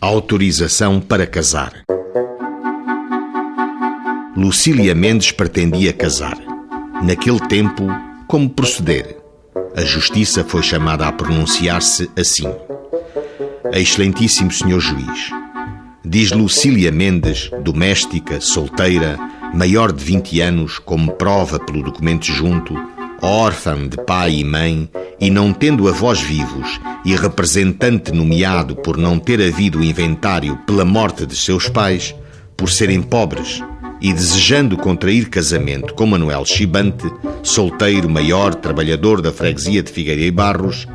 Autorização para casar. Lucília Mendes pretendia casar. Naquele tempo, como proceder? A justiça foi chamada a pronunciar-se assim. Excelentíssimo senhor juiz, diz Lucília Mendes, doméstica, solteira, maior de 20 anos, como prova pelo documento junto, órfã de pai e mãe, e não tendo avós vivos e representante nomeado por não ter havido inventário pela morte de seus pais, por serem pobres e desejando contrair casamento com Manuel Chibante, solteiro maior trabalhador da freguesia de Figueira e Barros,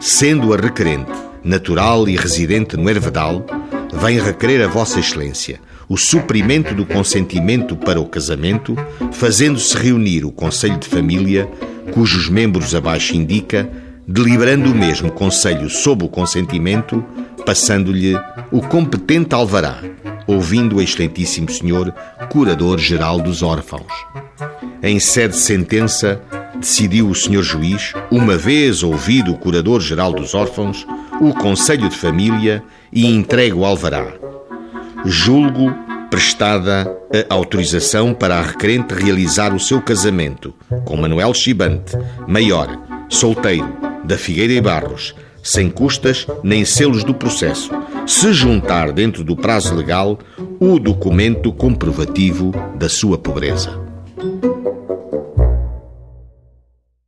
sendo a requerente natural e residente no Hervedal, vem requerer a Vossa Excelência o suprimento do consentimento para o casamento, fazendo-se reunir o Conselho de Família, cujos membros abaixo indica, deliberando o mesmo Conselho sob o consentimento, passando-lhe o competente alvará, ouvindo o excelentíssimo senhor Curador-Geral dos Órfãos. Em sede de sentença, decidiu o senhor juiz, uma vez ouvido o Curador-Geral dos Órfãos, o Conselho de Família e entregue o alvará. Julgo prestada a autorização para a requerente realizar o seu casamento com Manuel Chibante, maior, solteiro, da Figueira e Barros, sem custas nem selos do processo, se juntar dentro do prazo legal o documento comprovativo da sua pobreza.